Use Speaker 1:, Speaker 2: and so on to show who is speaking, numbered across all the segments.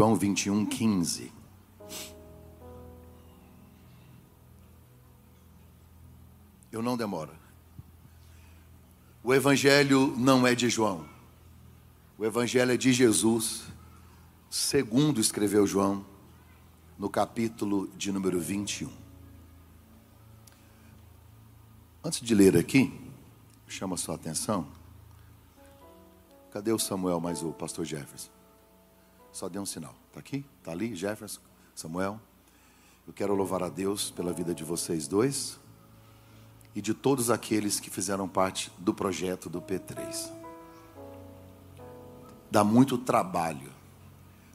Speaker 1: João 21, 15. Eu não demoro. O Evangelho não é de João. O Evangelho é de Jesus, segundo escreveu João, no capítulo de número 21. Antes de ler aqui, chama a sua atenção. Cadê o Samuel mais o pastor Jefferson? Só dê um sinal. Está aqui? Está ali? Jefferson? Samuel? Eu quero louvar a Deus pela vida de vocês dois e de todos aqueles que fizeram parte do projeto do P3. Dá muito trabalho,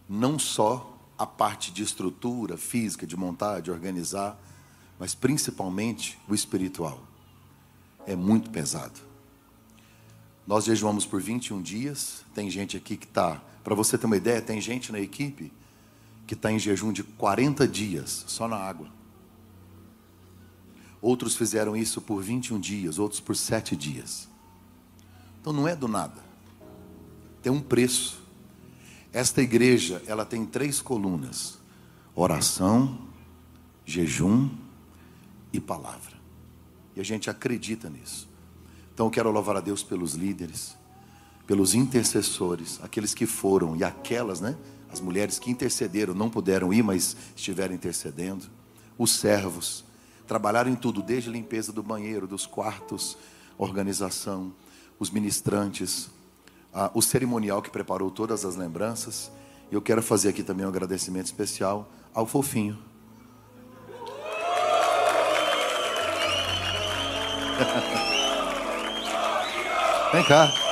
Speaker 1: não só a parte de estrutura física, de montar, de organizar, mas principalmente o espiritual. É muito pesado. Nós jejuamos por 21 dias. Tem gente aqui que está, para você ter uma ideia, tem gente na equipe que está em jejum de 40 dias, só na água. Outros fizeram isso por 21 dias, outros por 7 dias. Então não é do nada. Tem um preço. Esta igreja, ela tem três colunas: oração, jejum e palavra. E a gente acredita nisso. Então eu quero louvar a Deus pelos líderes, pelos intercessores, aqueles que foram e aquelas, né? As mulheres que intercederam, não puderam ir, mas estiveram intercedendo. Os servos, Trabalharam em tudo, desde limpeza do banheiro, dos quartos, organização, os ministrantes, a, o cerimonial que preparou todas as lembranças. E eu quero fazer aqui também um agradecimento especial ao Fofinho. Vem cá.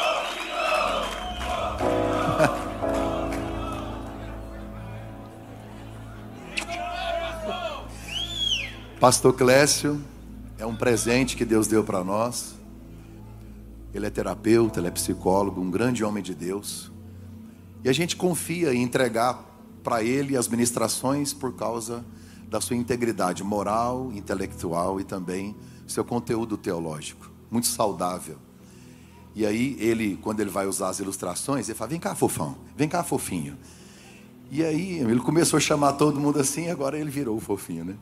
Speaker 1: Pastor Clécio é um presente que Deus deu para nós. Ele é terapeuta, ele é psicólogo, um grande homem de Deus. E a gente confia em entregar para ele as ministrações por causa da sua integridade moral, intelectual e também seu conteúdo teológico, muito saudável. E aí ele, quando ele vai usar as ilustrações, ele fala: "Vem cá, fofão. Vem cá, fofinho". E aí ele começou a chamar todo mundo assim, agora ele virou o fofinho, né?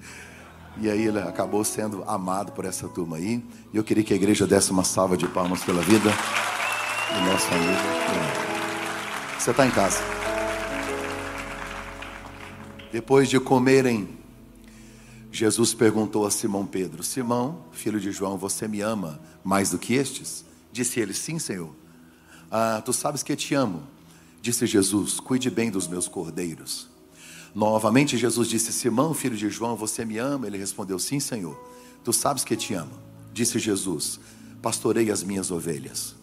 Speaker 1: E aí ele acabou sendo amado por essa turma aí. E eu queria que a igreja desse uma salva de palmas pela vida do nosso amigo. Você está em casa. Depois de comerem, Jesus perguntou a Simão Pedro: Simão, filho de João, você me ama mais do que estes? Disse ele: Sim, Senhor. Ah, tu sabes que te amo. Disse Jesus: Cuide bem dos meus cordeiros. Novamente Jesus disse: Simão, filho de João, você me ama? Ele respondeu: Sim, Senhor. Tu sabes que te amo. Disse Jesus: Pastorei as minhas ovelhas.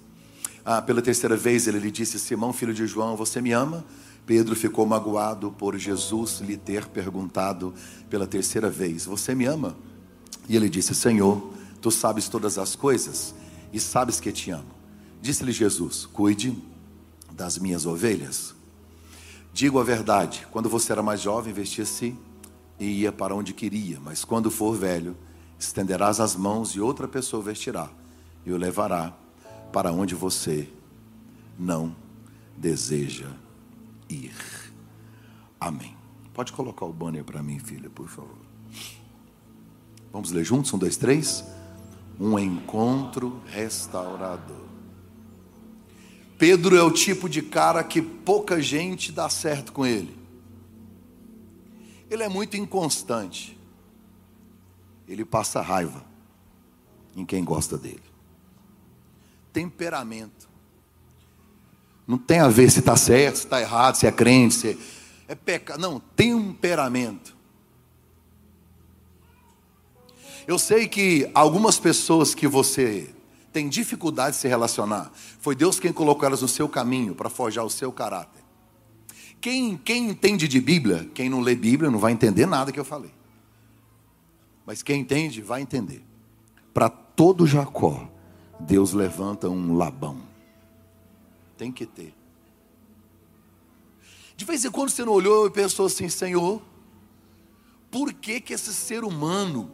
Speaker 1: Ah, pela terceira vez ele lhe disse: Simão, filho de João, você me ama? Pedro ficou magoado por Jesus lhe ter perguntado pela terceira vez: Você me ama? E ele disse: Senhor, tu sabes todas as coisas e sabes que te amo. Disse-lhe Jesus: Cuide das minhas ovelhas. Digo a verdade: quando você era mais jovem, vestia-se e ia para onde queria, mas quando for velho, estenderás as mãos e outra pessoa vestirá e o levará para onde você não deseja ir. Amém. Pode colocar o banner para mim, filha, por favor. Vamos ler juntos? Um, dois, três. Um encontro restaurador. Pedro é o tipo de cara que pouca gente dá certo com ele. Ele é muito inconstante. Ele passa raiva em quem gosta dele. Temperamento. Não tem a ver se está certo, se está errado, se é crente, se é, pecado. Não, temperamento. Eu sei que algumas pessoas que você tem dificuldade de se relacionar, foi Deus quem colocou elas no seu caminho para forjar o seu caráter. Quem, quem entende de Bíblia, quem não lê Bíblia, não vai entender nada que eu falei. Mas quem entende, vai entender. Para todo Jacó, Deus levanta um Labão. Tem que ter. De vez em quando você não olhou e pensou assim, Senhor, por que, que esse ser humano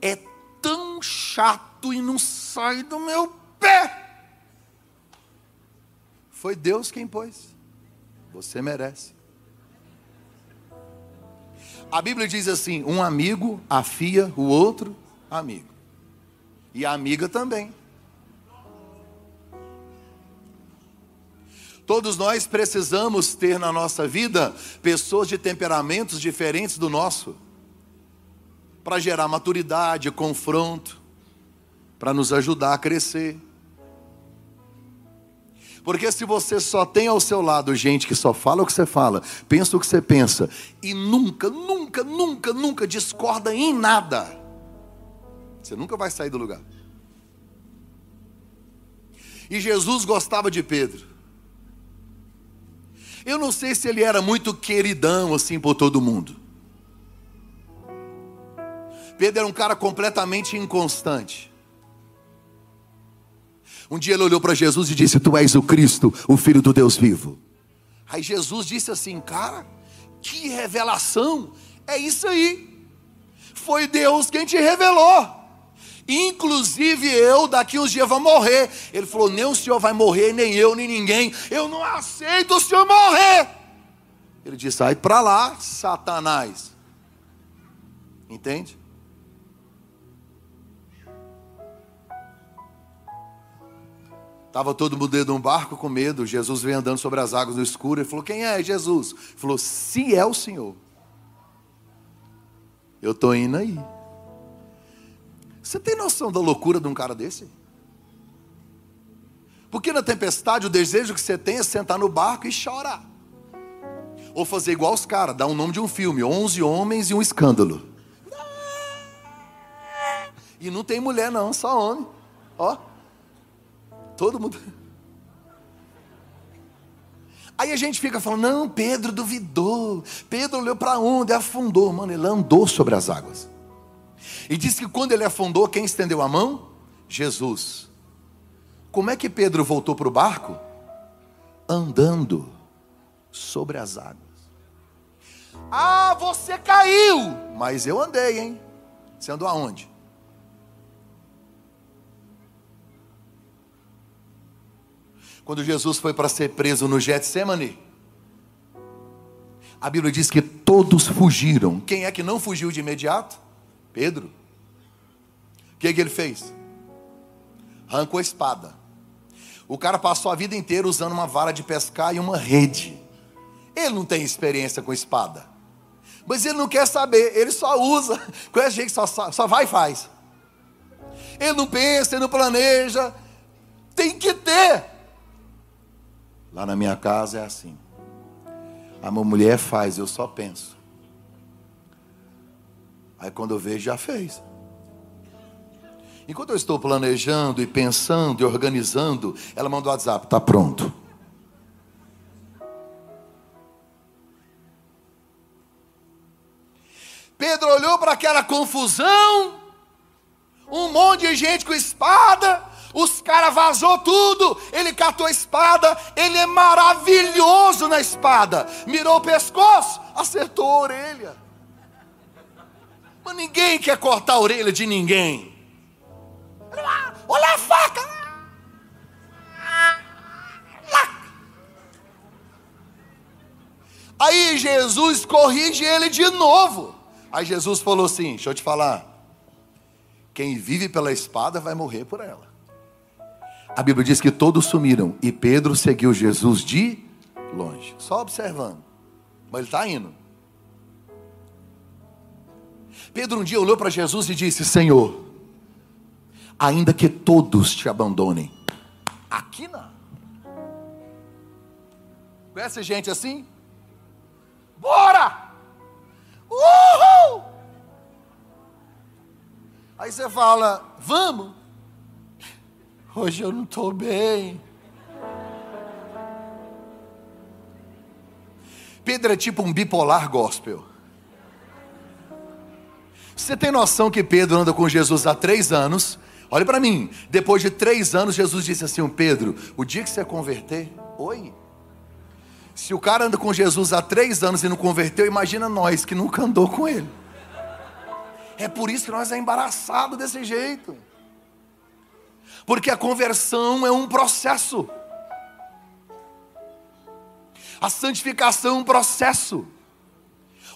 Speaker 1: é tão chato e não sai do meu pé. Foi Deus quem pôs. Você merece. A Bíblia diz assim: um amigo afia o outro amigo. E a amiga também. Todos nós precisamos ter na nossa vida pessoas de temperamentos diferentes do nosso, para gerar maturidade, confronto, para nos ajudar a crescer. Porque se você só tem ao seu lado gente que só fala o que você fala, pensa o que você pensa, e nunca, nunca, nunca, nunca discorda em nada, você nunca vai sair do lugar. E Jesus gostava de Pedro. Eu não sei se ele era muito queridão assim por todo mundo. Pedro era um cara completamente inconstante. Um dia ele olhou para Jesus e disse: Tu és o Cristo, o Filho do Deus vivo. Aí Jesus disse assim: Cara, que revelação! É isso aí. Foi Deus quem te revelou. Inclusive eu, daqui uns dias, vou morrer. Ele falou: Nem o senhor vai morrer, nem eu, nem ninguém. Eu não aceito o senhor morrer. Ele disse: Sai para lá, Satanás. Entende? Estava todo mundo dentro de um barco com medo. Jesus veio andando sobre as águas no escuro. Ele falou: Quem é Jesus? Ele falou: Se é o Senhor, eu estou indo aí. Você tem noção da loucura de um cara desse? Porque na tempestade o desejo que você tem é sentar no barco e chorar. Ou fazer igual os caras, dar um nome de um filme: 11 homens e um escândalo. E não tem mulher, não, só homem. Ó, todo mundo. Aí a gente fica falando: não, Pedro duvidou. Pedro olhou para onde? Afundou. Mano, ele andou sobre as águas. E diz que quando ele afundou, quem estendeu a mão? Jesus. Como é que Pedro voltou para o barco? Andando sobre as águas. Ah, você caiu! Mas eu andei, hein? Você andou aonde? Quando Jesus foi para ser preso no Getsemane, a Bíblia diz que todos fugiram. Quem é que não fugiu de imediato? Pedro. O que, que ele fez? Arrancou a espada. O cara passou a vida inteira usando uma vara de pescar e uma rede. Ele não tem experiência com espada. Mas ele não quer saber, ele só usa. Conhece gente que só, só vai e faz. Ele não pensa, ele não planeja. Tem que ter. Lá na minha casa é assim. A minha mulher faz, eu só penso. Aí quando eu vejo, já fez. Enquanto eu estou planejando e pensando e organizando, ela manda o WhatsApp, está pronto. Pedro olhou para aquela confusão, um monte de gente com espada, os caras vazou tudo, ele catou a espada, ele é maravilhoso na espada, mirou o pescoço, acertou a orelha. Mas ninguém quer cortar a orelha de ninguém. Olha a faca! Aí Jesus corrige ele de novo. Aí Jesus falou assim: Deixa eu te falar. Quem vive pela espada vai morrer por ela. A Bíblia diz que todos sumiram e Pedro seguiu Jesus de longe, só observando. Mas ele está indo. Pedro um dia olhou para Jesus e disse: Senhor, ainda que todos te abandonem, aqui não. Conhece gente assim? Bora! Uhul! Aí você fala: Vamos. Hoje eu não estou bem. Pedro é tipo um bipolar gospel. Você tem noção que Pedro anda com Jesus há três anos? Olha para mim, depois de três anos, Jesus disse assim: Pedro, o dia que você converter, oi. Se o cara anda com Jesus há três anos e não converteu, imagina nós que nunca andou com ele. É por isso que nós é embaraçado desse jeito. Porque a conversão é um processo. A santificação é um processo.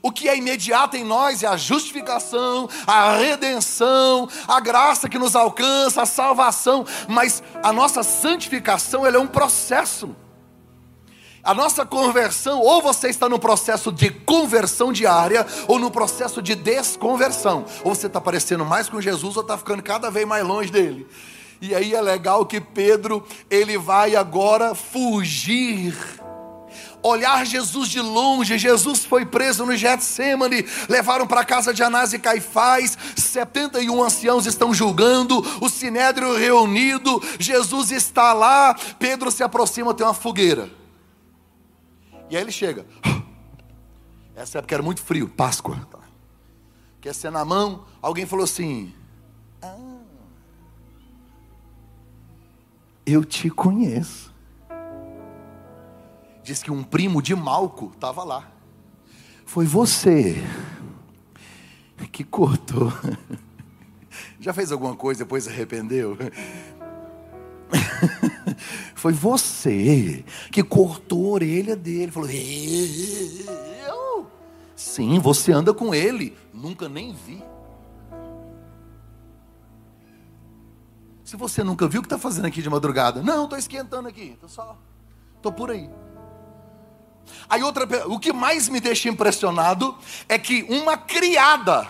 Speaker 1: O que é imediato em nós é a justificação, a redenção, a graça que nos alcança, a salvação, mas a nossa santificação é um processo. A nossa conversão, ou você está no processo de conversão diária, ou no processo de desconversão. Ou você está parecendo mais com Jesus, ou está ficando cada vez mais longe dele. E aí é legal que Pedro, ele vai agora fugir olhar Jesus de longe. Jesus foi preso no Getsemane, levaram para a casa de Anás e Caifás, 71 anciãos estão julgando, o sinédrio reunido, Jesus está lá, Pedro se aproxima, tem uma fogueira. E aí ele chega. Essa época era muito frio, Páscoa. Quer ser na mão? Alguém falou assim: Eu te conheço diz que um primo de Malco estava lá. Foi você que cortou. Já fez alguma coisa depois se arrependeu? Foi você que cortou a orelha dele. Falou, eu? Sim, você anda com ele. Nunca nem vi. Se você nunca viu, o que está fazendo aqui de madrugada? Não, estou esquentando aqui. Estou só. Estou por aí. Aí outra, o que mais me deixa impressionado é que uma criada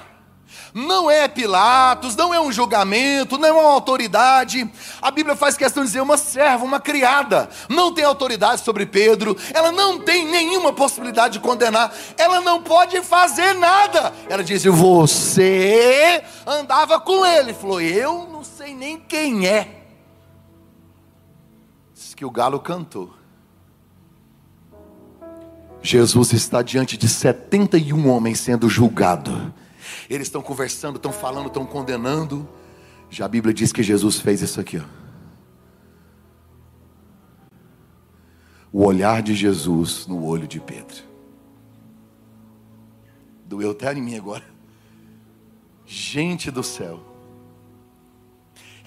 Speaker 1: não é Pilatos, não é um julgamento, não é uma autoridade. A Bíblia faz questão de dizer uma serva, uma criada, não tem autoridade sobre Pedro, ela não tem nenhuma possibilidade de condenar, ela não pode fazer nada. Ela diz: Você andava com ele. Falou: Eu não sei nem quem é. Diz que o galo cantou. Jesus está diante de 71 homens sendo julgado. Eles estão conversando, estão falando, estão condenando. Já a Bíblia diz que Jesus fez isso aqui, ó. O olhar de Jesus no olho de Pedro. Doeu até em mim agora. Gente do céu.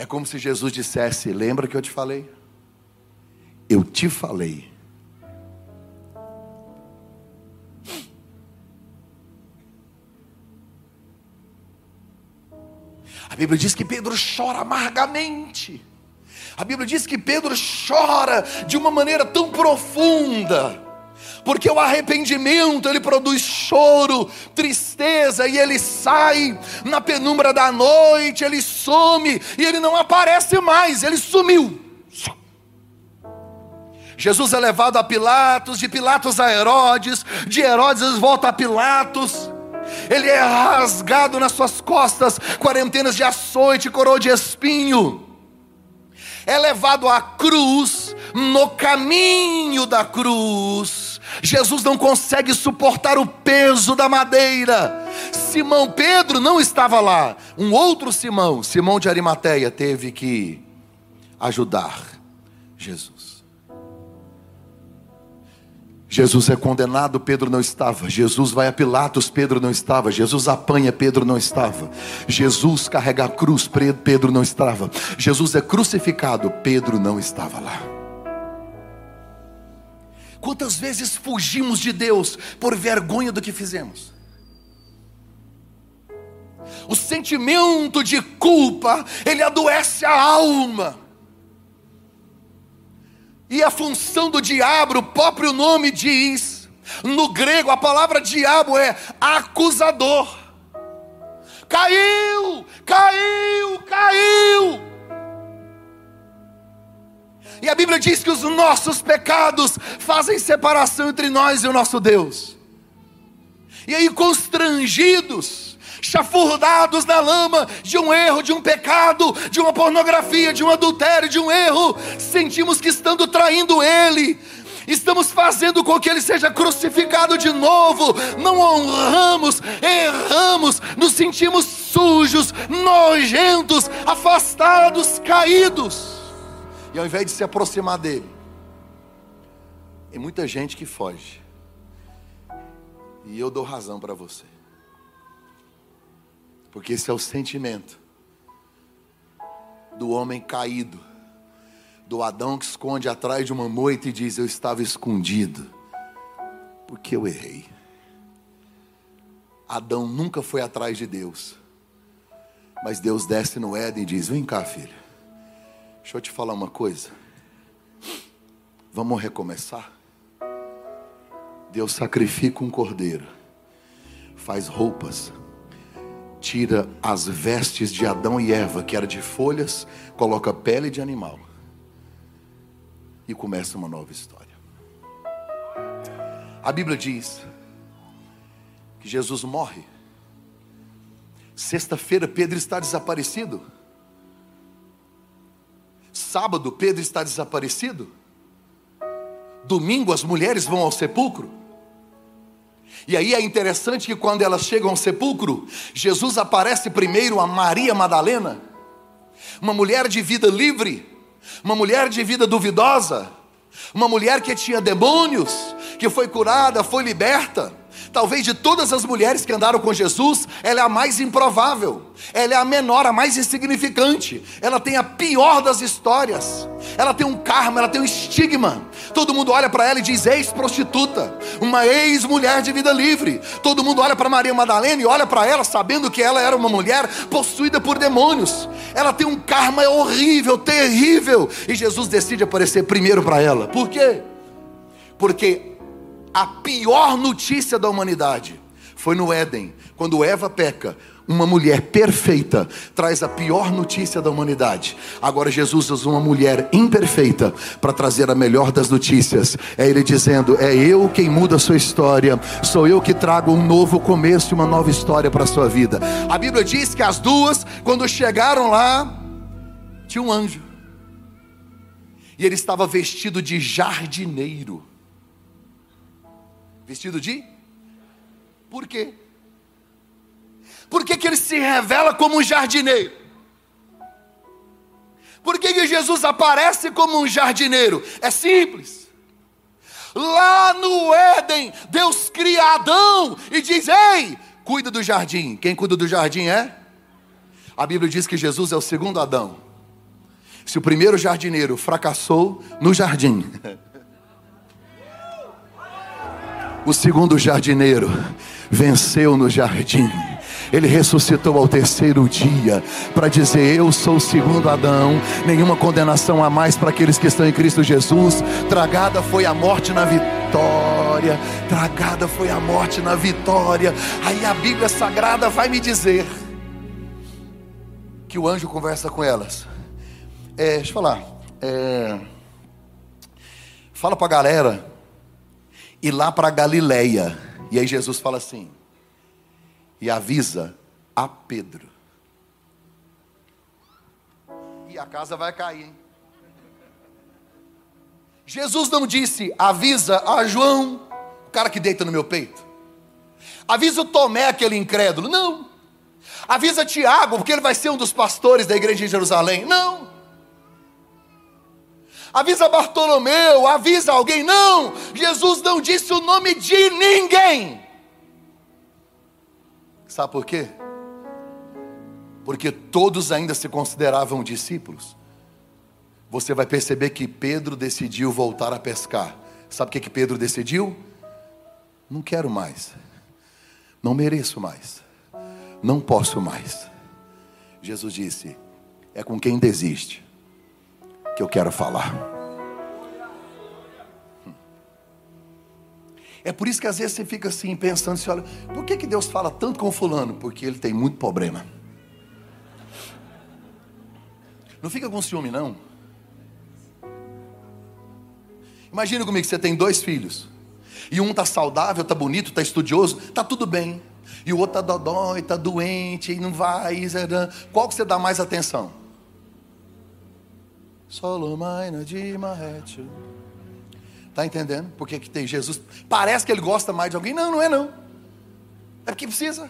Speaker 1: É como se Jesus dissesse: Lembra que eu te falei? Eu te falei A Bíblia diz que Pedro chora amargamente. A Bíblia diz que Pedro chora de uma maneira tão profunda. Porque o arrependimento ele produz choro, tristeza, e ele sai na penumbra da noite, ele some e ele não aparece mais, ele sumiu. Jesus é levado a Pilatos, de Pilatos a Herodes, de Herodes volta a Pilatos. Ele é rasgado nas suas costas, quarentenas de açoite, coroa de espinho, é levado à cruz, no caminho da cruz, Jesus não consegue suportar o peso da madeira. Simão Pedro não estava lá, um outro Simão, Simão de Arimateia, teve que ajudar Jesus. Jesus é condenado, Pedro não estava. Jesus vai a Pilatos, Pedro não estava. Jesus apanha, Pedro não estava. Jesus carrega a cruz, Pedro não estava. Jesus é crucificado, Pedro não estava lá. Quantas vezes fugimos de Deus por vergonha do que fizemos? O sentimento de culpa, ele adoece a alma. E a função do diabo, o próprio nome diz, no grego a palavra diabo é acusador. Caiu, caiu, caiu. E a Bíblia diz que os nossos pecados fazem separação entre nós e o nosso Deus. E aí, constrangidos, chafurdados na lama de um erro, de um pecado, de uma pornografia, de um adultério, de um erro, sentimos que estando traindo Ele, estamos fazendo com que Ele seja crucificado de novo, não honramos, erramos, nos sentimos sujos, nojentos, afastados, caídos, e ao invés de se aproximar dEle, tem muita gente que foge, e eu dou razão para você. Porque esse é o sentimento do homem caído, do Adão que esconde atrás de uma moita e diz: Eu estava escondido, porque eu errei, Adão nunca foi atrás de Deus. Mas Deus desce no Éden e diz: Vem cá, filho. Deixa eu te falar uma coisa. Vamos recomeçar? Deus sacrifica um cordeiro, faz roupas, tira as vestes de Adão e Eva, que era de folhas, coloca pele de animal e começa uma nova história. A Bíblia diz que Jesus morre. Sexta-feira, Pedro está desaparecido. Sábado, Pedro está desaparecido. Domingo, as mulheres vão ao sepulcro. E aí é interessante que quando elas chegam ao sepulcro, Jesus aparece primeiro a Maria Madalena, uma mulher de vida livre, uma mulher de vida duvidosa, uma mulher que tinha demônios, que foi curada, foi liberta. Talvez de todas as mulheres que andaram com Jesus, ela é a mais improvável, ela é a menor, a mais insignificante, ela tem a pior das histórias, ela tem um karma, ela tem um estigma. Todo mundo olha para ela e diz ex-prostituta, uma ex-mulher de vida livre. Todo mundo olha para Maria Madalena e olha para ela sabendo que ela era uma mulher possuída por demônios. Ela tem um karma horrível, terrível, e Jesus decide aparecer primeiro para ela. Por quê? Porque a pior notícia da humanidade foi no Éden, quando Eva peca. Uma mulher perfeita traz a pior notícia da humanidade. Agora Jesus usa uma mulher imperfeita para trazer a melhor das notícias. É Ele dizendo: É eu quem muda a sua história, sou eu que trago um novo começo e uma nova história para a sua vida. A Bíblia diz que as duas, quando chegaram lá, tinha um anjo, e ele estava vestido de jardineiro. Vestido de? Por quê? Por que, que ele se revela como um jardineiro? Por que, que Jesus aparece como um jardineiro? É simples. Lá no Éden, Deus cria Adão e diz: Ei, cuida do jardim. Quem cuida do jardim é? A Bíblia diz que Jesus é o segundo Adão. Se o primeiro jardineiro fracassou no jardim, O segundo jardineiro venceu no jardim. Ele ressuscitou ao terceiro dia para dizer: Eu sou o segundo Adão, nenhuma condenação a mais para aqueles que estão em Cristo Jesus. Tragada foi a morte na vitória, tragada foi a morte na vitória. Aí a Bíblia Sagrada vai me dizer que o anjo conversa com elas. É, deixa eu falar. É, fala para a galera e lá para Galileia. E aí Jesus fala assim: e avisa a Pedro. E a casa vai cair, hein? Jesus não disse, avisa a João, o cara que deita no meu peito. Avisa o Tomé, aquele incrédulo. Não. Avisa Tiago, porque ele vai ser um dos pastores da igreja de Jerusalém. Não avisa Bartolomeu, avisa alguém. Não, Jesus não disse o nome de ninguém. Sabe por quê? Porque todos ainda se consideravam discípulos. Você vai perceber que Pedro decidiu voltar a pescar. Sabe o que, que Pedro decidiu? Não quero mais, não mereço mais, não posso mais. Jesus disse: é com quem desiste que eu quero falar. É por isso que às vezes você fica assim pensando, assim, olha, por que, que Deus fala tanto com fulano? Porque ele tem muito problema. Não fica com ciúme, não. Imagina comigo você tem dois filhos. E um está saudável, está bonito, está estudioso, está tudo bem. E o outro está dodói, está doente, e não vai. Qual que você dá mais atenção? Solomaina de Marrecho. Está entendendo? Porque que tem Jesus. Parece que ele gosta mais de alguém. Não, não é não. É porque precisa.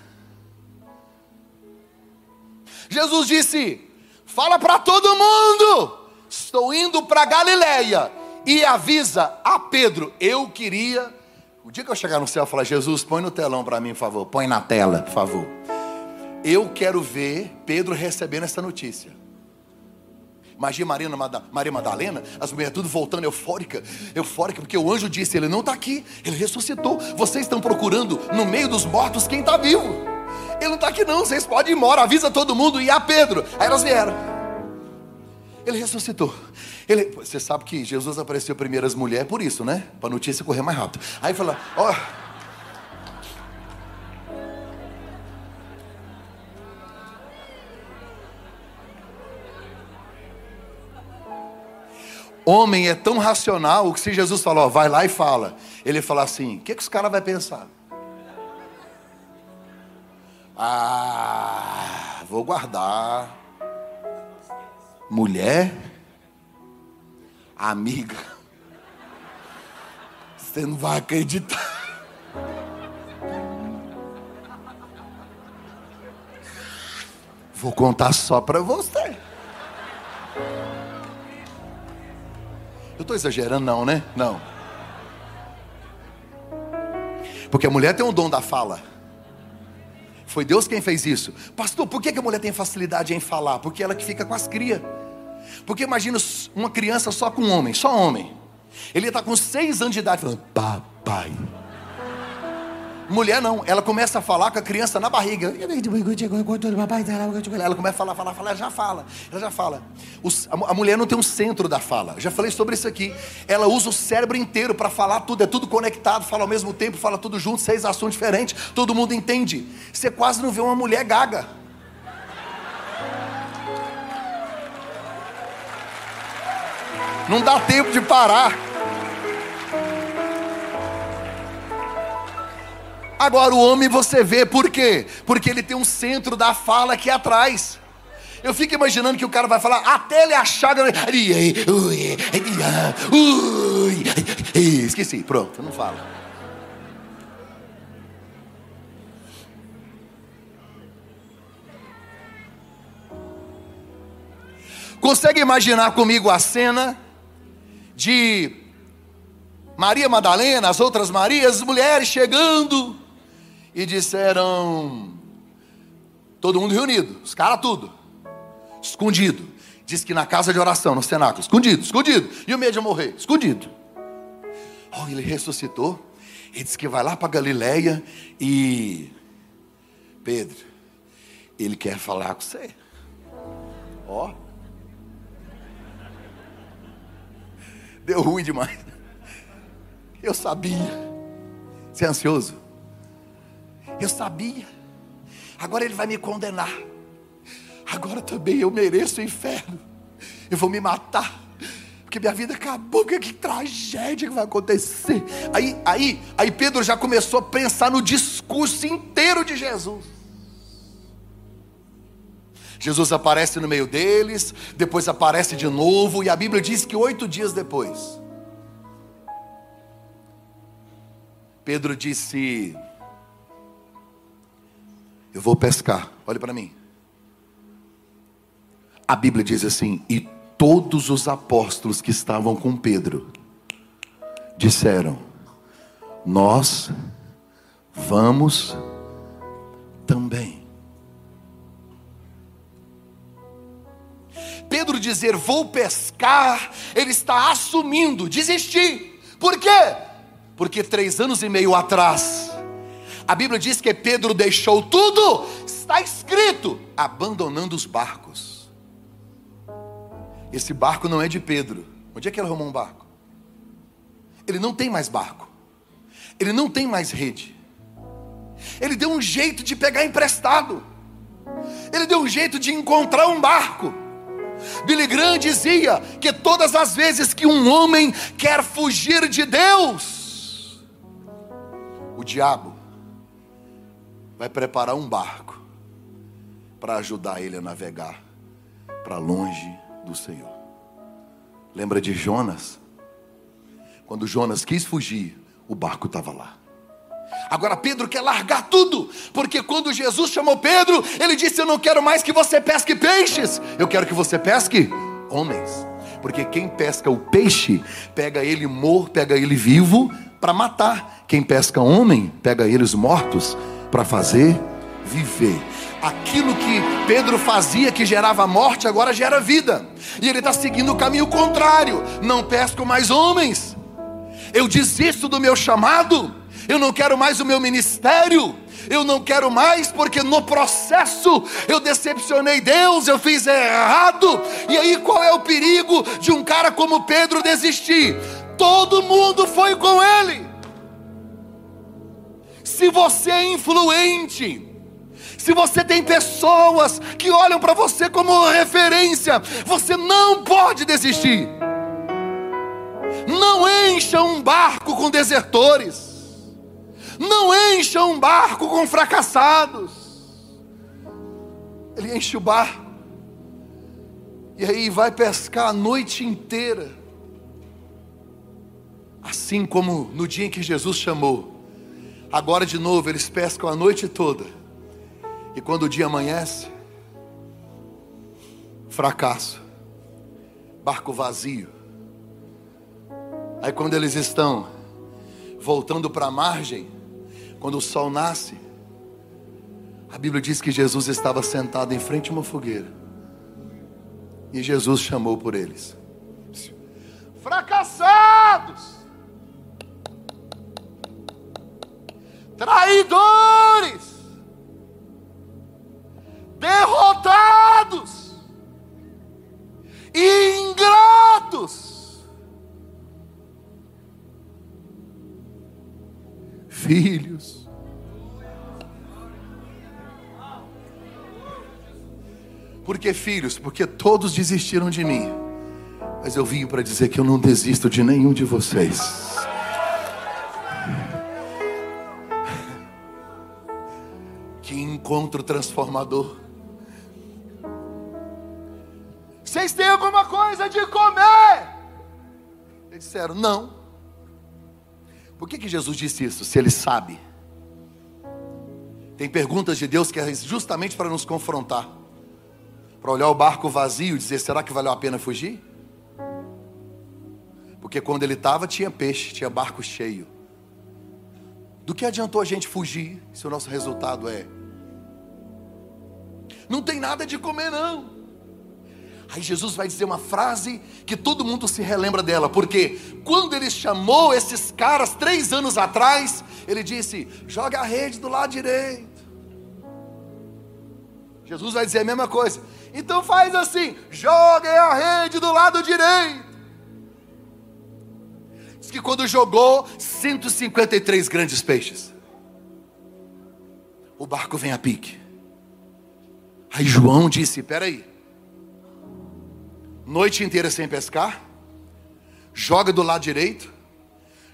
Speaker 1: Jesus disse: Fala para todo mundo. Estou indo para Galileia. E avisa a Pedro: Eu queria. O dia que eu chegar no céu, falar: Jesus, põe no telão para mim, por favor. Põe na tela, por favor. Eu quero ver Pedro recebendo essa notícia. Magia Maria, Maria Madalena, as mulheres tudo voltando eufórica, eufórica, porque o anjo disse: Ele não está aqui, ele ressuscitou. Vocês estão procurando no meio dos mortos quem está vivo. Ele não está aqui, não, vocês podem ir embora, avisa todo mundo e a Pedro. Aí elas vieram. Ele ressuscitou. Ele, você sabe que Jesus apareceu primeiro às mulheres por isso, né? Para a notícia correr mais rápido. Aí fala: Ó. Oh, Homem é tão racional que se Jesus falou, vai lá e fala, ele fala assim: o que, que os caras vão pensar? Ah, vou guardar. Mulher, amiga, você não vai acreditar. Vou contar só para você. Eu estou exagerando, não, né? Não. Porque a mulher tem um dom da fala. Foi Deus quem fez isso. Pastor, por que a mulher tem facilidade em falar? Porque ela que fica com as crias. Porque imagina uma criança só com um homem, só homem. Ele está com seis anos de idade falando, papai. Mulher não, ela começa a falar com a criança na barriga. Ela começa a falar, falar, falar, ela já fala. Ela já fala. a mulher não tem um centro da fala. Já falei sobre isso aqui. Ela usa o cérebro inteiro para falar tudo, é tudo conectado, fala ao mesmo tempo, fala tudo junto, seis assuntos diferentes, todo mundo entende. Você quase não vê uma mulher gaga. Não dá tempo de parar. Agora o homem você vê por quê? Porque ele tem um centro da fala aqui atrás. Eu fico imaginando que o cara vai falar até ele achar. Esqueci, pronto, não fala. Consegue imaginar comigo a cena de Maria Madalena, as outras Marias, as mulheres chegando e disseram: todo mundo reunido, os caras tudo, escondido. Diz que na casa de oração, no cenáculo, escondido, escondido. E o medo de morrer, escondido. Oh, ele ressuscitou. Ele disse que vai lá para Galiléia e Pedro, ele quer falar com você. Ó. Oh. Deu ruim demais. Eu sabia. Você é ansioso? Eu sabia. Agora ele vai me condenar. Agora também eu mereço o inferno. Eu vou me matar. Porque minha vida acabou. Que, que tragédia que vai acontecer. Aí, aí, aí Pedro já começou a pensar no discurso inteiro de Jesus. Jesus aparece no meio deles, depois aparece de novo, e a Bíblia diz que oito dias depois, Pedro disse: eu vou pescar. Olhe para mim. A Bíblia diz assim: E todos os apóstolos que estavam com Pedro disseram: Nós vamos também. Pedro dizer vou pescar, ele está assumindo, desistir. Por quê? Porque três anos e meio atrás, a Bíblia diz que Pedro deixou tudo, está escrito, abandonando os barcos. Esse barco não é de Pedro. Onde é que ele arrumou um barco? Ele não tem mais barco. Ele não tem mais rede. Ele deu um jeito de pegar emprestado. Ele deu um jeito de encontrar um barco. Billy Graham dizia que todas as vezes que um homem quer fugir de Deus, o diabo vai preparar um barco para ajudar ele a navegar para longe do Senhor. Lembra de Jonas? Quando Jonas quis fugir, o barco estava lá. Agora Pedro quer largar tudo, porque quando Jesus chamou Pedro, ele disse: Eu não quero mais que você pesque peixes, eu quero que você pesque homens. Porque quem pesca o peixe, pega ele morto, pega ele vivo para matar. Quem pesca homem, pega eles mortos para fazer viver. aquilo que Pedro fazia que gerava morte, agora gera vida. E ele está seguindo o caminho contrário. Não pesco mais homens. Eu desisto do meu chamado. Eu não quero mais o meu ministério. Eu não quero mais porque no processo eu decepcionei Deus, eu fiz errado. E aí qual é o perigo de um cara como Pedro desistir? Todo mundo foi com ele. Se você é influente, se você tem pessoas que olham para você como referência, você não pode desistir. Não encha um barco com desertores. Não encha um barco com fracassados. Ele enche o barco. E aí vai pescar a noite inteira. Assim como no dia em que Jesus chamou. Agora de novo eles pescam a noite toda e quando o dia amanhece, fracasso, barco vazio. Aí quando eles estão voltando para a margem, quando o sol nasce, a Bíblia diz que Jesus estava sentado em frente a uma fogueira. E Jesus chamou por eles. Fracassados! Traidores! derrotados, ingratos, filhos. Por que filhos? Porque todos desistiram de mim. Mas eu vim para dizer que eu não desisto de nenhum de vocês. Encontro transformador. Vocês têm alguma coisa de comer? Eles disseram: Não. Por que, que Jesus disse isso? Se ele sabe. Tem perguntas de Deus que é justamente para nos confrontar. Para olhar o barco vazio e dizer: será que valeu a pena fugir? Porque quando ele estava, tinha peixe, tinha barco cheio. Do que adiantou a gente fugir se o nosso resultado é: não tem nada de comer, não. Aí Jesus vai dizer uma frase que todo mundo se relembra dela, porque quando ele chamou esses caras três anos atrás, ele disse: joga a rede do lado direito. Jesus vai dizer a mesma coisa. Então faz assim: joguem a rede do lado direito. Diz que quando jogou 153 grandes peixes, o barco vem a pique. Aí João disse: peraí noite inteira sem pescar, joga do lado direito,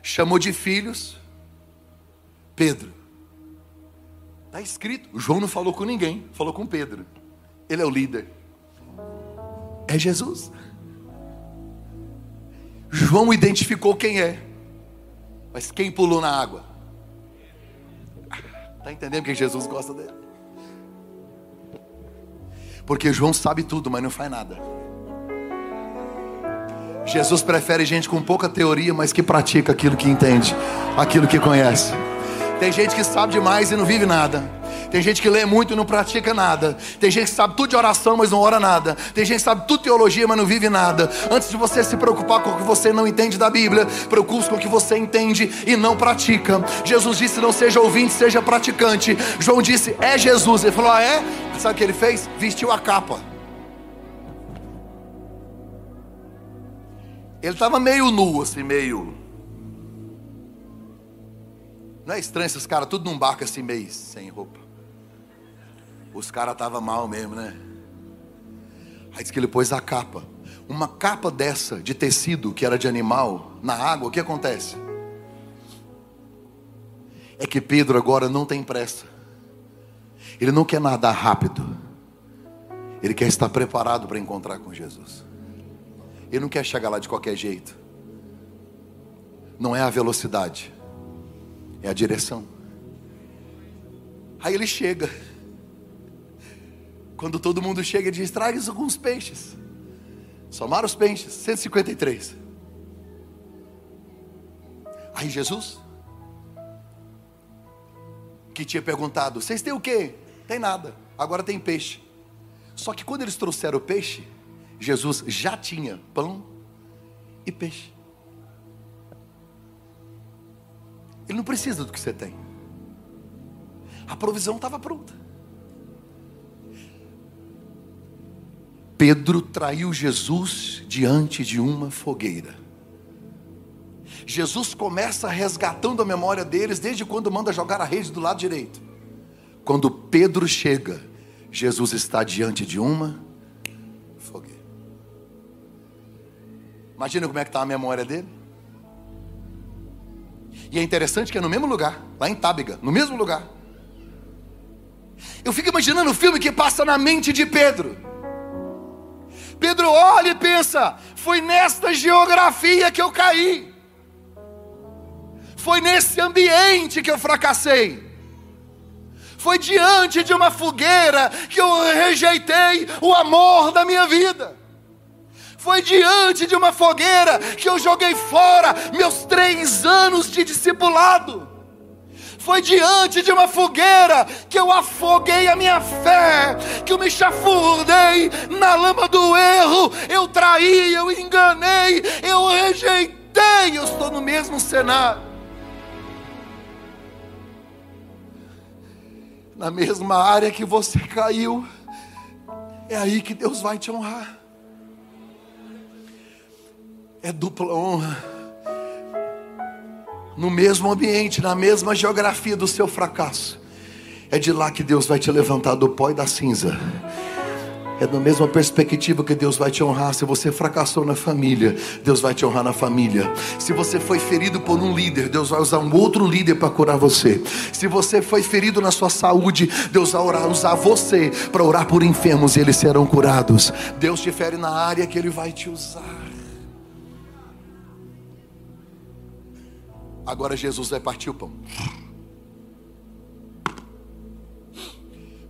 Speaker 1: chamou de filhos Pedro. Está escrito. João não falou com ninguém, falou com Pedro. Ele é o líder. É Jesus. João identificou quem é. Mas quem pulou na água? Está entendendo que Jesus gosta dele? Porque João sabe tudo, mas não faz nada. Jesus prefere gente com pouca teoria, mas que pratica aquilo que entende, aquilo que conhece. Tem gente que sabe demais e não vive nada. Tem gente que lê muito e não pratica nada. Tem gente que sabe tudo de oração, mas não ora nada. Tem gente que sabe tudo teologia, mas não vive nada. Antes de você se preocupar com o que você não entende da Bíblia, preocupe-se com o que você entende e não pratica. Jesus disse: não seja ouvinte, seja praticante. João disse: é Jesus. Ele falou: ah, é? Sabe o que ele fez? Vestiu a capa. Ele estava meio nu, assim, meio. Não é estranho esses caras tudo num barco assim, meio sem roupa. Os caras estavam mal mesmo, né? Aí diz que ele pôs a capa. Uma capa dessa, de tecido, que era de animal, na água, o que acontece? É que Pedro agora não tem pressa. Ele não quer nadar rápido. Ele quer estar preparado para encontrar com Jesus. Ele não quer chegar lá de qualquer jeito. Não é a velocidade, é a direção. Aí ele chega. Quando todo mundo chega, ele diz: traga alguns peixes. Somaram os peixes, 153. Aí Jesus, que tinha perguntado: vocês têm o quê? Tem nada. agora tem peixe. Só que quando eles trouxeram o peixe, Jesus já tinha pão e peixe. Ele não precisa do que você tem. A provisão estava pronta. Pedro traiu Jesus diante de uma fogueira. Jesus começa resgatando a memória deles desde quando manda jogar a rede do lado direito. Quando Pedro chega, Jesus está diante de uma fogueira. Imagina como é que está a memória dele. E é interessante que é no mesmo lugar, lá em Tábiga, no mesmo lugar. Eu fico imaginando o filme que passa na mente de Pedro. Pedro olha e pensa: foi nesta geografia que eu caí, foi nesse ambiente que eu fracassei, foi diante de uma fogueira que eu rejeitei o amor da minha vida. Foi diante de uma fogueira que eu joguei fora meus três anos de discipulado. Foi diante de uma fogueira que eu afoguei a minha fé, que eu me chafurdei na lama do erro, eu traí, eu enganei, eu rejeitei, eu estou no mesmo cenário. Na mesma área que você caiu, é aí que Deus vai te honrar. É dupla honra no mesmo ambiente, na mesma geografia do seu fracasso. É de lá que Deus vai te levantar do pó e da cinza. É na mesma perspectiva que Deus vai te honrar. Se você fracassou na família, Deus vai te honrar na família. Se você foi ferido por um líder, Deus vai usar um outro líder para curar você. Se você foi ferido na sua saúde, Deus vai usar você para orar por enfermos e eles serão curados. Deus te fere na área que Ele vai te usar. Agora Jesus vai partir o pão.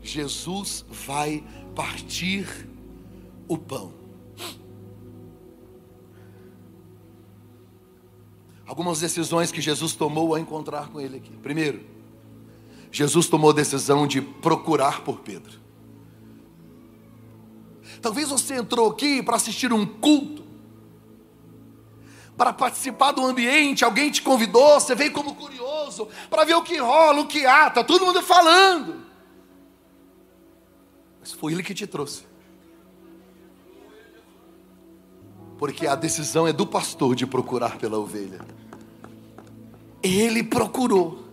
Speaker 1: Jesus vai partir o pão. Algumas decisões que Jesus tomou ao encontrar com ele aqui. Primeiro, Jesus tomou a decisão de procurar por Pedro. Talvez você entrou aqui para assistir um culto para participar do ambiente, alguém te convidou, você veio como curioso, para ver o que rola, o que há, está todo mundo falando. Mas foi ele que te trouxe. Porque a decisão é do pastor de procurar pela ovelha. Ele procurou.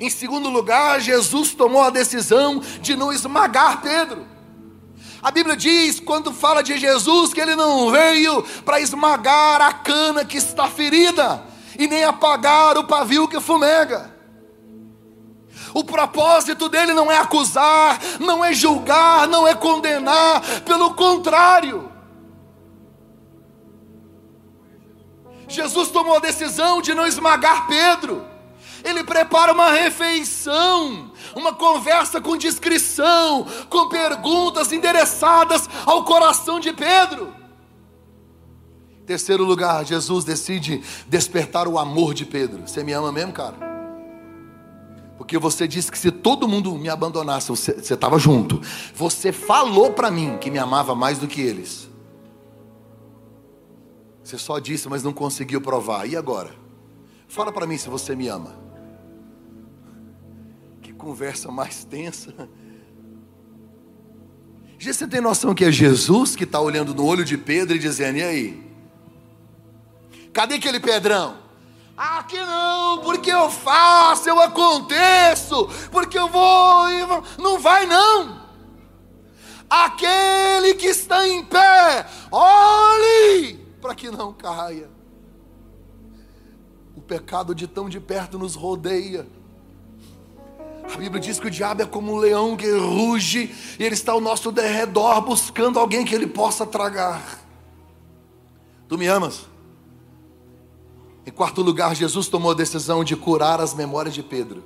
Speaker 1: Em segundo lugar, Jesus tomou a decisão de não esmagar Pedro. A Bíblia diz, quando fala de Jesus, que ele não veio para esmagar a cana que está ferida, e nem apagar o pavio que fumega. O propósito dele não é acusar, não é julgar, não é condenar, pelo contrário. Jesus tomou a decisão de não esmagar Pedro. Ele prepara uma refeição uma conversa com discrição, com perguntas endereçadas ao coração de Pedro. Terceiro lugar, Jesus decide despertar o amor de Pedro. Você me ama mesmo, cara? Porque você disse que se todo mundo me abandonasse, você estava junto. Você falou para mim que me amava mais do que eles. Você só disse, mas não conseguiu provar. E agora? Fala para mim se você me ama conversa mais tensa. Você tem noção que é Jesus que está olhando no olho de Pedro e dizendo: E aí? Cadê aquele Pedrão? Aqui não, porque eu faço, eu aconteço, porque eu vou e não vai não. Aquele que está em pé, olhe para que não caia. O pecado de tão de perto nos rodeia. A Bíblia diz que o diabo é como um leão que ruge e ele está ao nosso derredor buscando alguém que ele possa tragar. Tu me amas? Em quarto lugar, Jesus tomou a decisão de curar as memórias de Pedro.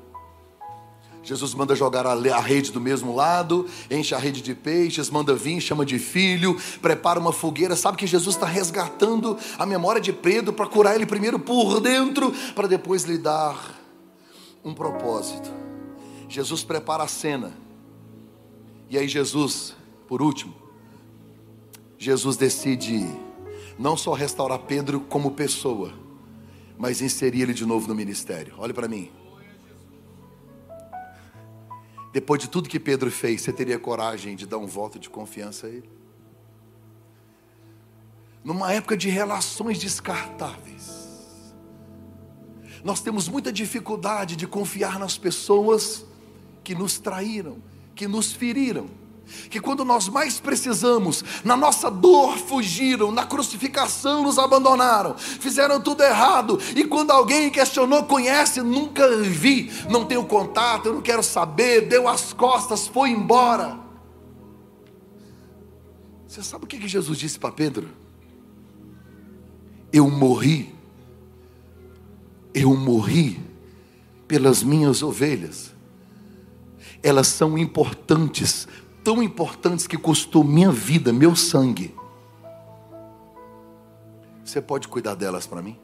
Speaker 1: Jesus manda jogar a rede do mesmo lado, enche a rede de peixes, manda vir, chama de filho, prepara uma fogueira. Sabe que Jesus está resgatando a memória de Pedro para curar ele primeiro por dentro, para depois lhe dar um propósito. Jesus prepara a cena. E aí, Jesus, por último, Jesus decide não só restaurar Pedro como pessoa, mas inserir ele de novo no ministério. Olhe para mim. Depois de tudo que Pedro fez, você teria coragem de dar um voto de confiança a ele? Numa época de relações descartáveis, nós temos muita dificuldade de confiar nas pessoas que nos traíram, que nos feriram que quando nós mais precisamos, na nossa dor fugiram, na crucificação nos abandonaram, fizeram tudo errado, e quando alguém questionou, conhece, nunca vi, não tenho contato, eu não quero saber, deu as costas, foi embora. Você sabe o que Jesus disse para Pedro? Eu morri, eu morri pelas minhas ovelhas, elas são importantes tão importantes que custou minha vida, meu sangue. Você pode cuidar delas para mim?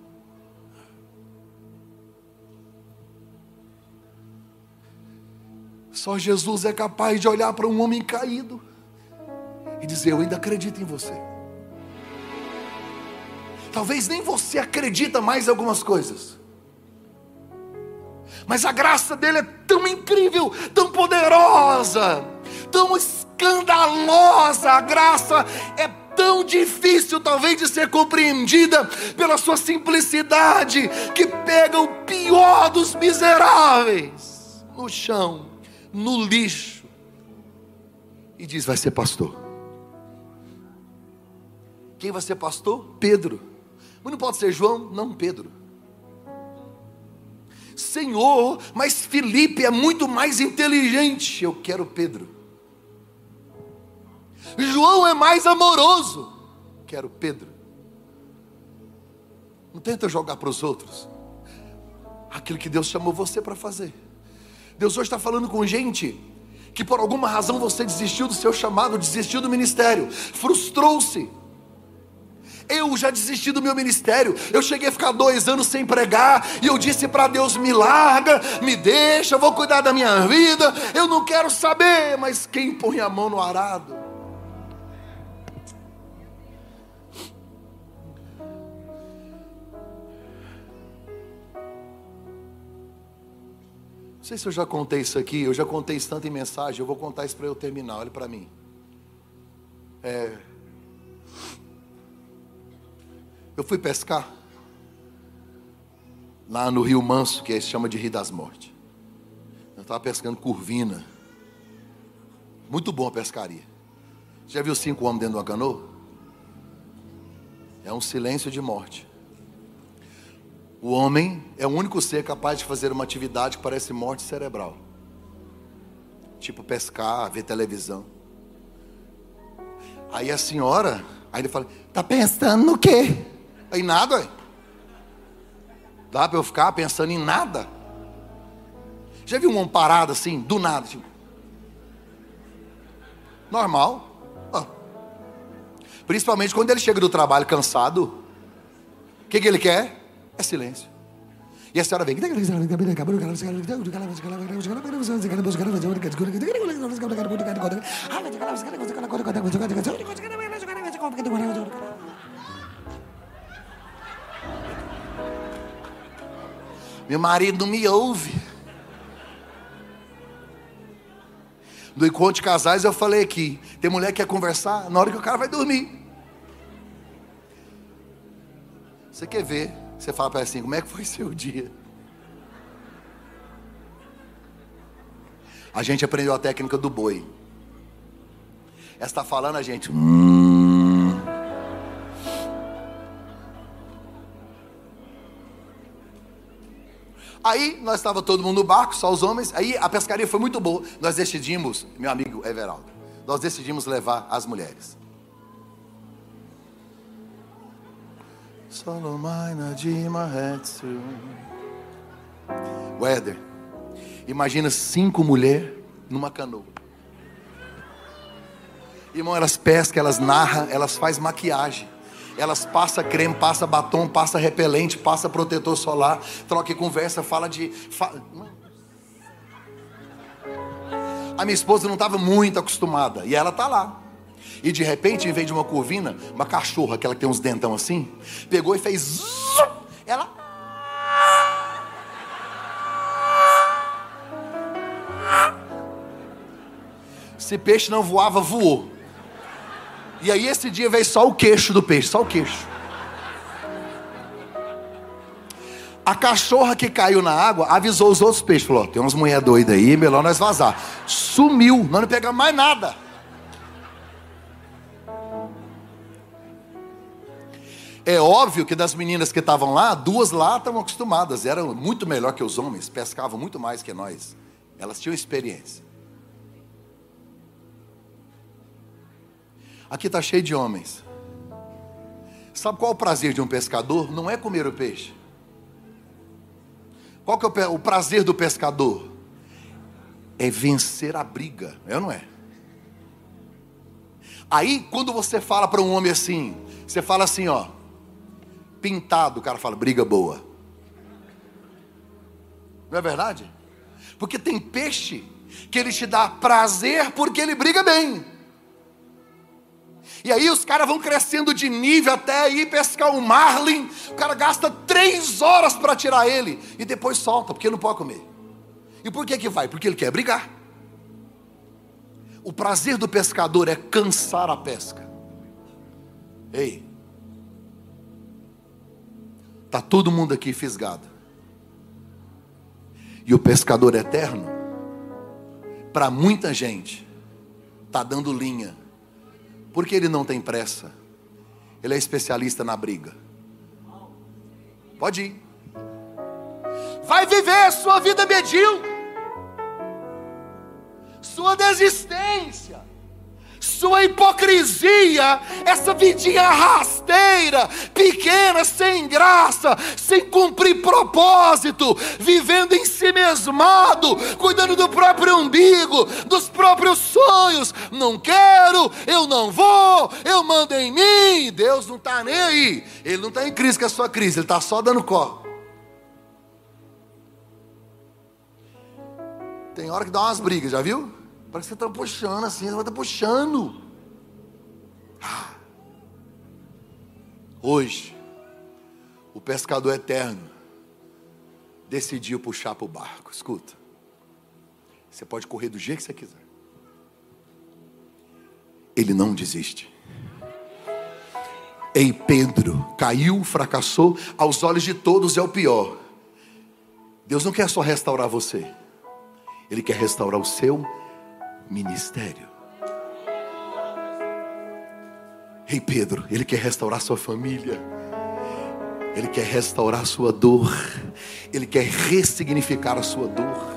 Speaker 1: Só Jesus é capaz de olhar para um homem caído e dizer: Eu ainda acredito em você. Talvez nem você acredita mais em algumas coisas. Mas a graça dele é tão incrível, tão poderosa, tão escandalosa. A graça é tão difícil, talvez, de ser compreendida pela sua simplicidade, que pega o pior dos miseráveis no chão, no lixo, e diz: Vai ser pastor. Quem vai ser pastor? Pedro. Mas não pode ser João? Não, Pedro. Senhor, mas Felipe é muito mais inteligente. Eu quero Pedro. João é mais amoroso. Quero Pedro. Não tenta jogar para os outros aquilo que Deus chamou você para fazer. Deus hoje está falando com gente que por alguma razão você desistiu do seu chamado, desistiu do ministério, frustrou-se. Eu já desisti do meu ministério. Eu cheguei a ficar dois anos sem pregar. E eu disse para Deus: me larga, me deixa, vou cuidar da minha vida. Eu não quero saber. Mas quem põe a mão no arado? Não sei se eu já contei isso aqui, eu já contei isso tanto em mensagem, eu vou contar isso para eu terminar, olha para mim. É, eu fui pescar lá no Rio Manso, que se chama de Rio das Mortes. Eu estava pescando curvina. Muito bom a pescaria. Já viu cinco homens dentro de uma canoa? É um silêncio de morte. O homem é o único ser capaz de fazer uma atividade que parece morte cerebral. Tipo pescar, ver televisão. Aí a senhora, aí ele fala: "Tá pensando no quê?" Aí nada, ué. Dá para eu ficar pensando em nada? Já viu um homem parado assim, do nada? Tipo, normal. Principalmente quando ele chega do trabalho cansado. O que, que ele quer? É silêncio. E a senhora vem. Meu marido não me ouve. No encontro de casais eu falei aqui, tem mulher que quer conversar na hora que o cara vai dormir. Você quer ver? Você fala para ela assim, como é que foi seu dia? A gente aprendeu a técnica do boi. Ela está falando a gente. Hum. Aí nós estava todo mundo no barco, só os homens. Aí a pescaria foi muito boa. Nós decidimos, meu amigo Everaldo, nós decidimos levar as mulheres. Weather, imagina cinco mulheres numa canoa. Irmão, elas pescam, elas narram, elas fazem maquiagem. Elas passam creme, passa batom, passa repelente, passa protetor solar, troca conversa, fala de. A minha esposa não estava muito acostumada. E ela tá lá. E de repente, em vez de uma curvina, uma cachorra, que tem uns dentão assim, pegou e fez. Ela. Se peixe não voava, voou. E aí esse dia veio só o queixo do peixe, só o queixo. A cachorra que caiu na água avisou os outros peixes, falou: tem umas mulher doidas aí, melhor nós vazar. Sumiu, nós não pegamos mais nada. É óbvio que das meninas que estavam lá, duas lá estavam acostumadas, eram muito melhor que os homens, pescavam muito mais que nós. Elas tinham experiência. Aqui está cheio de homens. Sabe qual é o prazer de um pescador? Não é comer o peixe. Qual que é o prazer do pescador? É vencer a briga, é ou não é? Aí, quando você fala para um homem assim, você fala assim, ó, pintado, o cara fala, briga boa. Não é verdade? Porque tem peixe que ele te dá prazer porque ele briga bem. E aí os caras vão crescendo de nível até ir pescar um marlin. O cara gasta três horas para tirar ele e depois solta, porque não pode comer. E por que que vai? Porque ele quer brigar. O prazer do pescador é cansar a pesca. Ei, tá todo mundo aqui fisgado. E o pescador eterno, para muita gente, tá dando linha porque ele não tem pressa. Ele é especialista na briga. Pode ir. Vai viver sua vida medíocre. Sua desistência sua hipocrisia, essa vidinha rasteira, pequena, sem graça, sem cumprir propósito, vivendo em si mesmado, cuidando do próprio umbigo, dos próprios sonhos. Não quero, eu não vou, eu mando em mim. Deus não está nem aí, Ele não está em crise com a sua crise, Ele está só dando có. Tem hora que dá umas brigas, já viu? Parece que você está puxando assim, você está puxando. Ah. Hoje, o pescador eterno decidiu puxar para o barco. Escuta, você pode correr do jeito que você quiser. Ele não desiste. Ei, Pedro, caiu, fracassou, aos olhos de todos é o pior. Deus não quer só restaurar você, Ele quer restaurar o seu ministério. Ei Pedro, Ele quer restaurar sua família. Ele quer restaurar sua dor. Ele quer ressignificar a sua dor.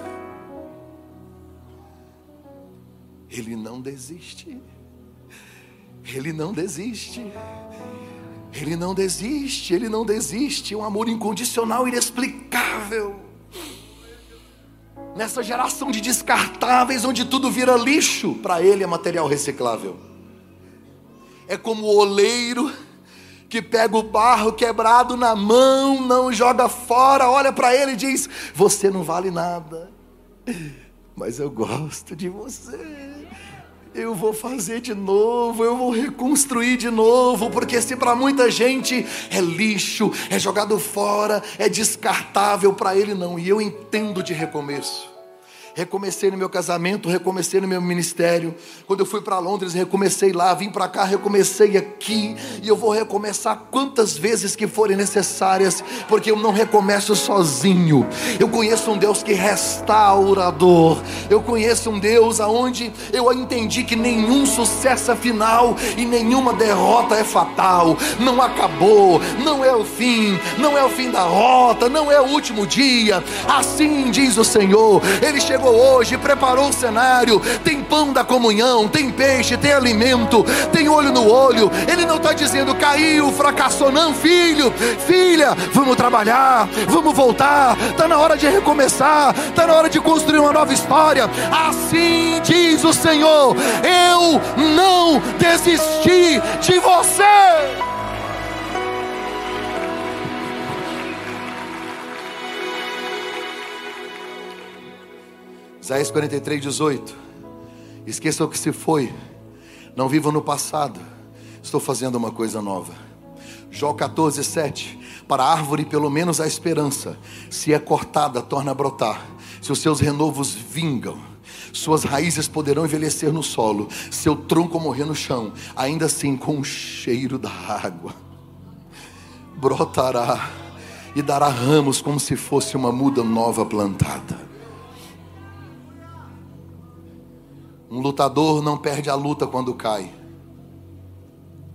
Speaker 1: Ele não desiste. Ele não desiste. Ele não desiste. Ele não desiste. É um amor incondicional, inexplicável nessa geração de descartáveis, onde tudo vira lixo, para ele é material reciclável. É como o oleiro que pega o barro quebrado na mão, não joga fora, olha para ele e diz: Você não vale nada, mas eu gosto de você. Eu vou fazer de novo, eu vou reconstruir de novo, porque se para muita gente é lixo, é jogado fora, é descartável, para ele não, e eu entendo de recomeço. Recomecei no meu casamento, recomecei no meu ministério. Quando eu fui para Londres, recomecei lá, vim para cá, recomecei aqui. E eu vou recomeçar quantas vezes que forem necessárias, porque eu não recomeço sozinho. Eu conheço um Deus que é restaurador. Eu conheço um Deus aonde eu entendi que nenhum sucesso é final e nenhuma derrota é fatal. Não acabou, não é o fim, não é o fim da rota, não é o último dia. Assim diz o Senhor. Ele chegou chegou hoje, preparou o cenário. Tem pão da comunhão, tem peixe, tem alimento, tem olho no olho. Ele não está dizendo caiu, fracassou, não, filho, filha, vamos trabalhar, vamos voltar. Está na hora de recomeçar, está na hora de construir uma nova história. Assim diz o Senhor: Eu não desisti de você. Isaías 43, 18. Esqueça o que se foi. Não viva no passado. Estou fazendo uma coisa nova. Jó 14, 7. Para a árvore, pelo menos a esperança, se é cortada, torna a brotar. Se os seus renovos vingam, suas raízes poderão envelhecer no solo, seu tronco morrer no chão, ainda assim com o cheiro da água. Brotará e dará ramos como se fosse uma muda nova plantada. Um lutador não perde a luta quando cai,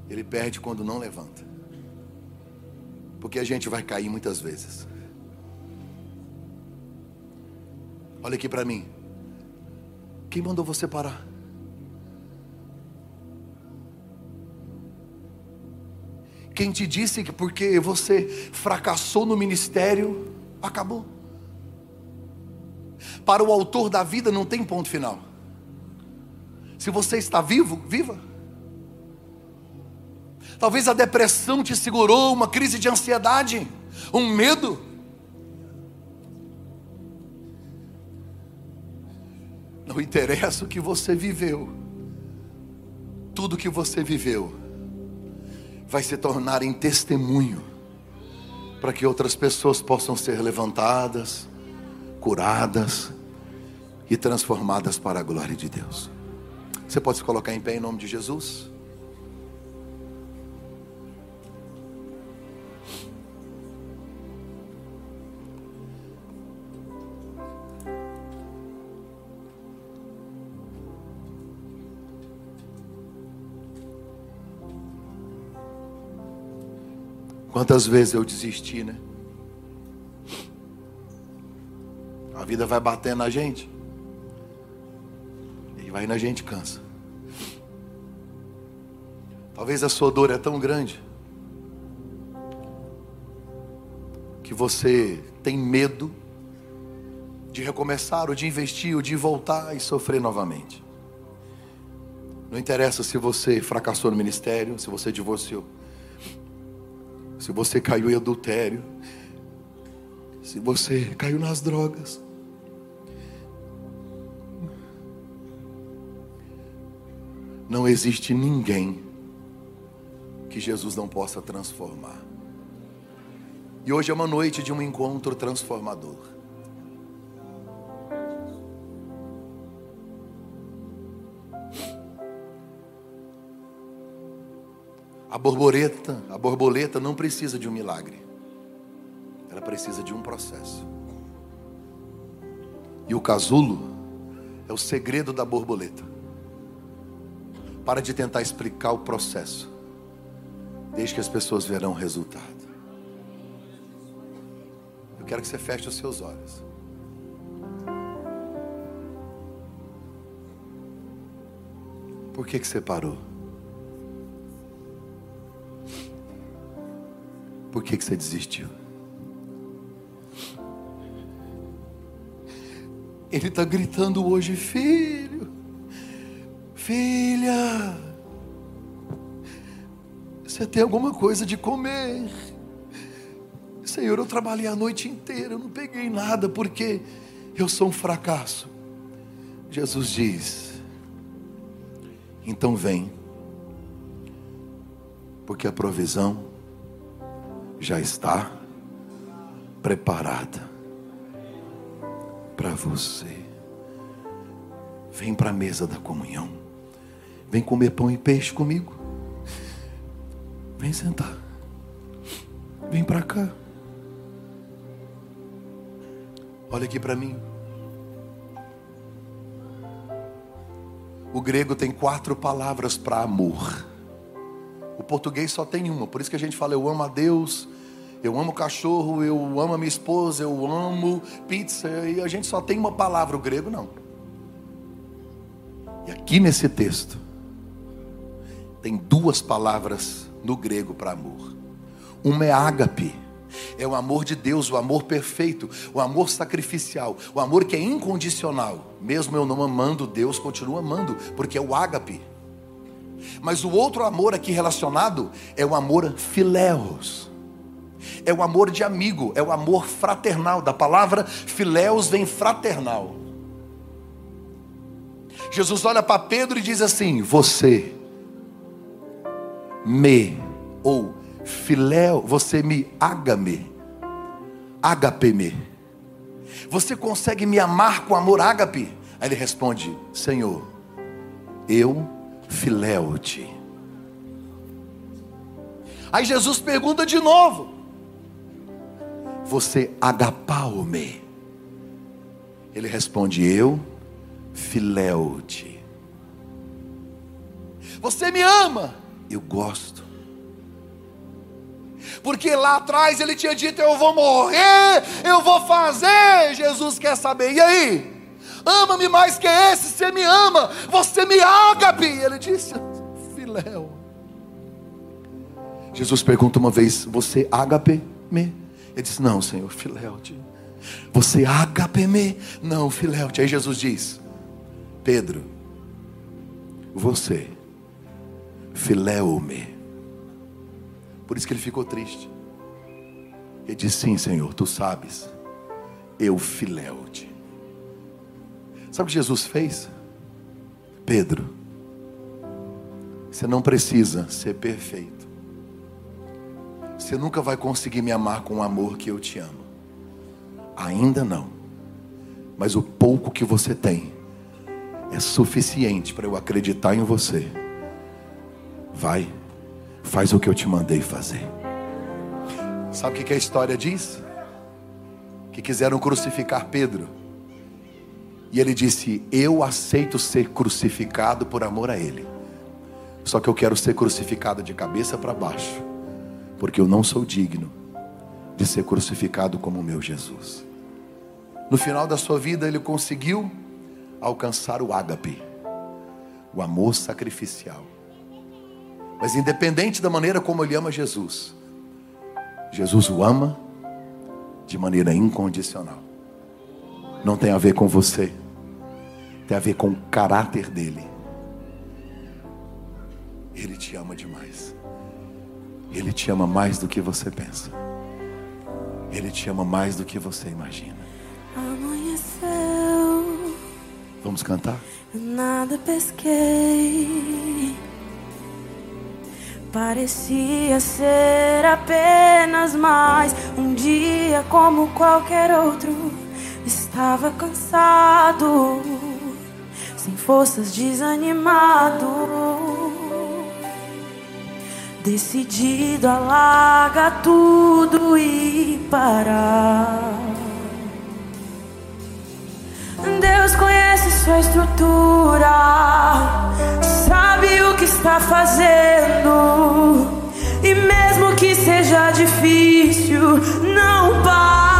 Speaker 1: ele perde quando não levanta. Porque a gente vai cair muitas vezes. Olha aqui para mim. Quem mandou você parar? Quem te disse que porque você fracassou no ministério, acabou? Para o autor da vida não tem ponto final. Se você está vivo, viva. Talvez a depressão te segurou, uma crise de ansiedade, um medo. Não interessa o que você viveu, tudo que você viveu vai se tornar em testemunho para que outras pessoas possam ser levantadas, curadas e transformadas para a glória de Deus. Você pode se colocar em pé em nome de Jesus? Quantas vezes eu desisti, né? A vida vai batendo na gente. Vai na gente cansa. Talvez a sua dor é tão grande que você tem medo de recomeçar, ou de investir, ou de voltar e sofrer novamente. Não interessa se você fracassou no ministério, se você divorciou se você caiu em adultério, se você caiu nas drogas, não existe ninguém que Jesus não possa transformar. E hoje é uma noite de um encontro transformador. A borboleta, a borboleta não precisa de um milagre. Ela precisa de um processo. E o casulo é o segredo da borboleta. Para de tentar explicar o processo. Desde que as pessoas verão o resultado. Eu quero que você feche os seus olhos. Por que, que você parou? Por que, que você desistiu? Ele está gritando hoje, filho, filha, você tem alguma coisa de comer? Senhor, eu trabalhei a noite inteira, eu não peguei nada porque eu sou um fracasso. Jesus diz: então vem, porque a provisão já está preparada para você. Vem para a mesa da comunhão. Vem comer pão e peixe comigo. Vem sentar. Vem para cá. Olha aqui para mim. O grego tem quatro palavras para amor. O português só tem uma, por isso que a gente fala eu amo a Deus, eu amo cachorro, eu amo a minha esposa, eu amo pizza, e a gente só tem uma palavra, o grego não. E aqui nesse texto, tem duas palavras no grego para amor. Uma é ágape, é o amor de Deus, o amor perfeito, o amor sacrificial, o amor que é incondicional. Mesmo eu não amando, Deus continua amando, porque é o ágape. Mas o outro amor aqui relacionado é o amor filéus. É o amor de amigo, é o amor fraternal. Da palavra filéus vem fraternal. Jesus olha para Pedro e diz assim: Você me, ou filéu, você me ágame, ágape-me. Você consegue me amar com amor ágape? Aí ele responde: Senhor, eu filéu-te. Aí Jesus pergunta de novo: Você agapau-me? Ele responde: Eu filéu-te. Você me ama? Eu gosto. Porque lá atrás ele tinha dito: Eu vou morrer, eu vou fazer. Jesus quer saber, e aí? Ama-me mais que esse, você me ama, você me ágape. Ele disse: Filéu. Jesus pergunta uma vez: Você ágape-me? Ele disse: Não, Senhor, filéu-te. Você ágape-me? Não, filéu-te. Aí Jesus diz: Pedro, você filéu-me. Por isso que ele ficou triste. Ele disse: Sim, Senhor, tu sabes, eu filéu-te. Sabe o que Jesus fez? Pedro, você não precisa ser perfeito. Você nunca vai conseguir me amar com o amor que eu te amo. Ainda não. Mas o pouco que você tem é suficiente para eu acreditar em você. Vai, faz o que eu te mandei fazer. Sabe o que a história diz? Que quiseram crucificar Pedro. E ele disse: Eu aceito ser crucificado por amor a Ele. Só que eu quero ser crucificado de cabeça para baixo, porque eu não sou digno de ser crucificado como o meu Jesus. No final da sua vida, ele conseguiu alcançar o ágape, o amor sacrificial. Mas independente da maneira como ele ama Jesus, Jesus o ama de maneira incondicional. Não tem a ver com você, tem a ver com o caráter dele. Ele te ama demais. Ele te ama mais do que você pensa. Ele te ama mais do que você imagina. Vamos cantar?
Speaker 2: Nada pesquei. Parecia ser apenas mais um dia como qualquer outro. Estava cansado, sem forças, desanimado. Decidido a largar tudo e parar. Deus conhece sua estrutura, sabe o que está fazendo, e mesmo que seja difícil, não pare,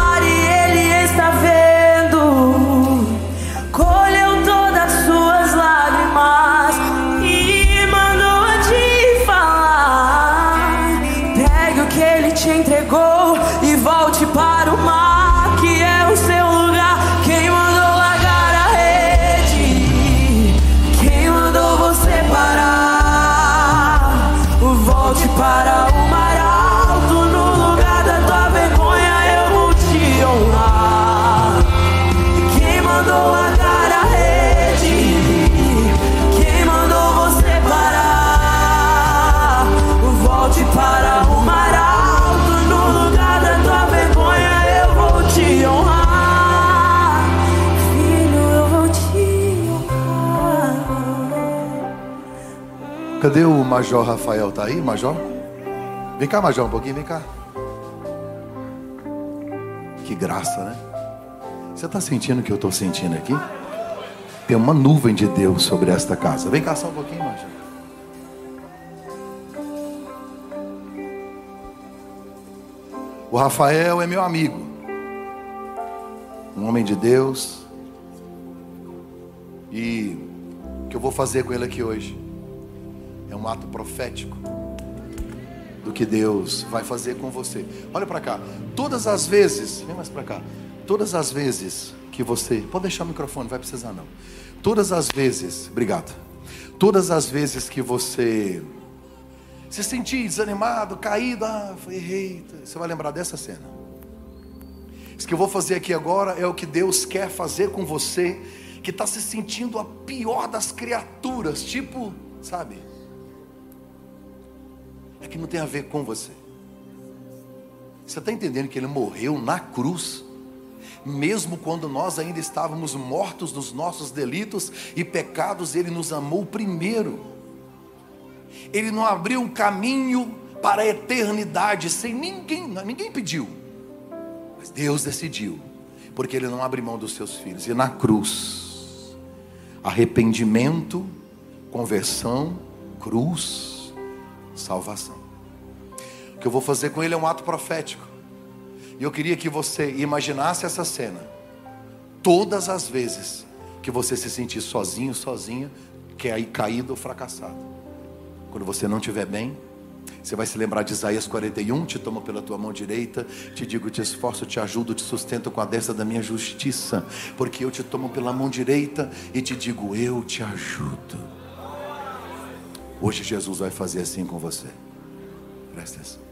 Speaker 1: Cadê o Major Rafael? Tá aí, Major? Vem cá, Major, um pouquinho, vem cá. Que graça, né? Você está sentindo o que eu estou sentindo aqui? Tem uma nuvem de Deus sobre esta casa. Vem cá só um pouquinho, Major. O Rafael é meu amigo, um homem de Deus. E o que eu vou fazer com ele aqui hoje é um ato profético do que Deus vai fazer com você. Olha para cá. Todas as vezes, vem mais para cá. Todas as vezes que você, pode deixar o microfone, não vai precisar não. Todas as vezes, obrigado. Todas as vezes que você se sentir desanimado, caído, ah, errei, você vai lembrar dessa cena. Isso que eu vou fazer aqui agora é o que Deus quer fazer com você, que está se sentindo a pior das criaturas, tipo, sabe? É que não tem a ver com você. Você está entendendo que ele morreu na cruz? Mesmo quando nós ainda estávamos mortos nos nossos delitos e pecados, Ele nos amou primeiro. Ele não abriu um caminho para a eternidade sem ninguém, ninguém pediu. Mas Deus decidiu, porque Ele não abre mão dos seus filhos. E na cruz, arrependimento, conversão, cruz, salvação. O que eu vou fazer com Ele é um ato profético. E eu queria que você imaginasse essa cena. Todas as vezes que você se sentir sozinho, sozinha, que é aí caído ou fracassado. Quando você não estiver bem, você vai se lembrar de Isaías 41, te tomo pela tua mão direita, te digo, te esforço, te ajudo, te sustento com a destra da minha justiça, porque eu te tomo pela mão direita e te digo, eu te ajudo. Hoje Jesus vai fazer assim com você. Presta atenção.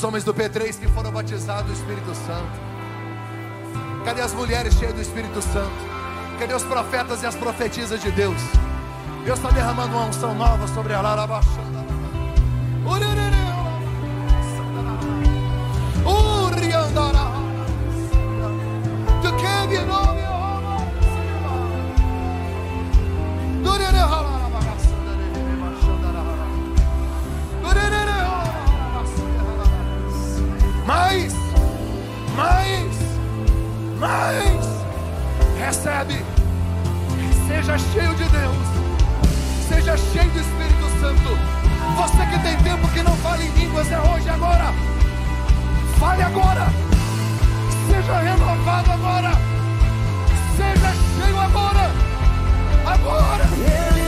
Speaker 1: Os homens do P3 que foram batizados do Espírito Santo? Cadê as mulheres cheias do Espírito Santo? Cadê os profetas e as profetisas de Deus? Deus está derramando uma unção nova sobre a Lara. Cheio de Deus, seja cheio do Espírito Santo. Você que tem tempo que não fala em línguas, é hoje, agora. Fale agora, seja renovado agora, seja cheio agora, agora.